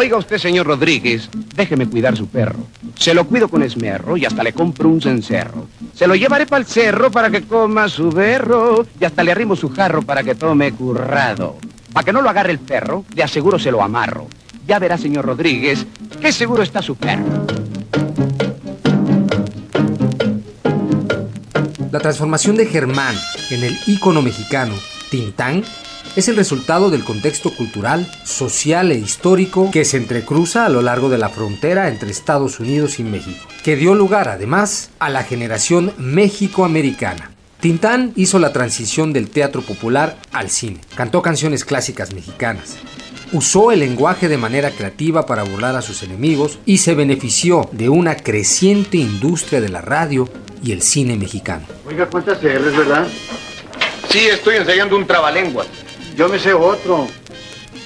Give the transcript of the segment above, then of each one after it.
Oiga usted, señor Rodríguez, déjeme cuidar su perro. Se lo cuido con esmerro y hasta le compro un cencerro. Se lo llevaré para el cerro para que coma su berro y hasta le arrimo su jarro para que tome currado. Para que no lo agarre el perro, de aseguro se lo amarro. Ya verá, señor Rodríguez, qué seguro está su perro. La transformación de Germán en el ícono mexicano, Tintán, es el resultado del contexto cultural, social e histórico que se entrecruza a lo largo de la frontera entre Estados Unidos y México, que dio lugar además a la generación México-americana. Tintán hizo la transición del teatro popular al cine, cantó canciones clásicas mexicanas, usó el lenguaje de manera creativa para burlar a sus enemigos y se benefició de una creciente industria de la radio y el cine mexicano. Oiga, ¿cuántas R's, verdad? Sí, estoy ensayando un trabalengua. Yo me sé otro.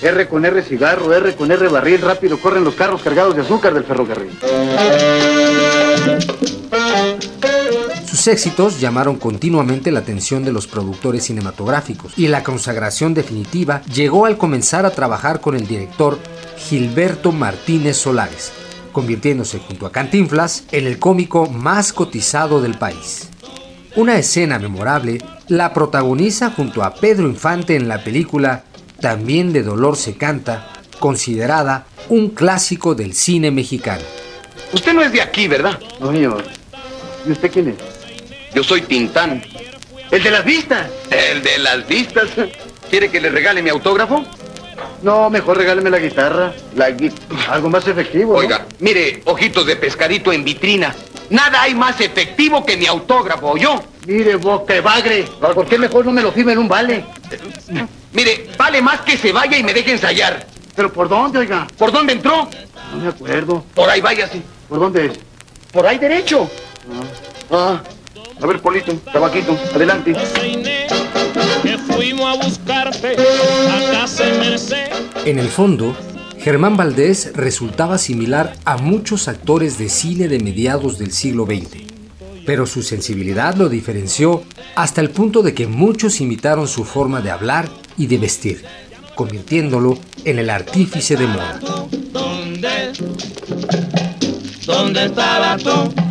R con R cigarro, R con R barril, rápido corren los carros cargados de azúcar del ferrocarril. Sus éxitos llamaron continuamente la atención de los productores cinematográficos y la consagración definitiva llegó al comenzar a trabajar con el director Gilberto Martínez Solares, convirtiéndose junto a Cantinflas en el cómico más cotizado del país. Una escena memorable la protagoniza junto a Pedro Infante en la película También de Dolor se canta, considerada un clásico del cine mexicano. Usted no es de aquí, ¿verdad? No, señor. ¿Y usted quién es? Yo soy Tintán. ¡El de las vistas! ¿El de las vistas? ¿Quiere que le regale mi autógrafo? No, mejor regáleme la guitarra. La gui- Algo más efectivo. ¿no? Oiga, mire, ojitos de pescadito en vitrina. Nada hay más efectivo que mi autógrafo, ¿yo? Mire, boca bagre. ¿Por qué mejor no me lo firme en un vale? Mire, vale más que se vaya y me deje ensayar. ¿Pero por dónde, oiga? ¿Por dónde entró? No me acuerdo. Por ahí váyase. ¿Por dónde es? Por ahí derecho. Ah, A ver, Polito, tabaquito, adelante. que fuimos a buscarte. En el fondo, Germán Valdés resultaba similar a muchos actores de cine de mediados del siglo XX, pero su sensibilidad lo diferenció hasta el punto de que muchos imitaron su forma de hablar y de vestir, convirtiéndolo en el artífice de moda. ¿Dónde? ¿Dónde estaba tú?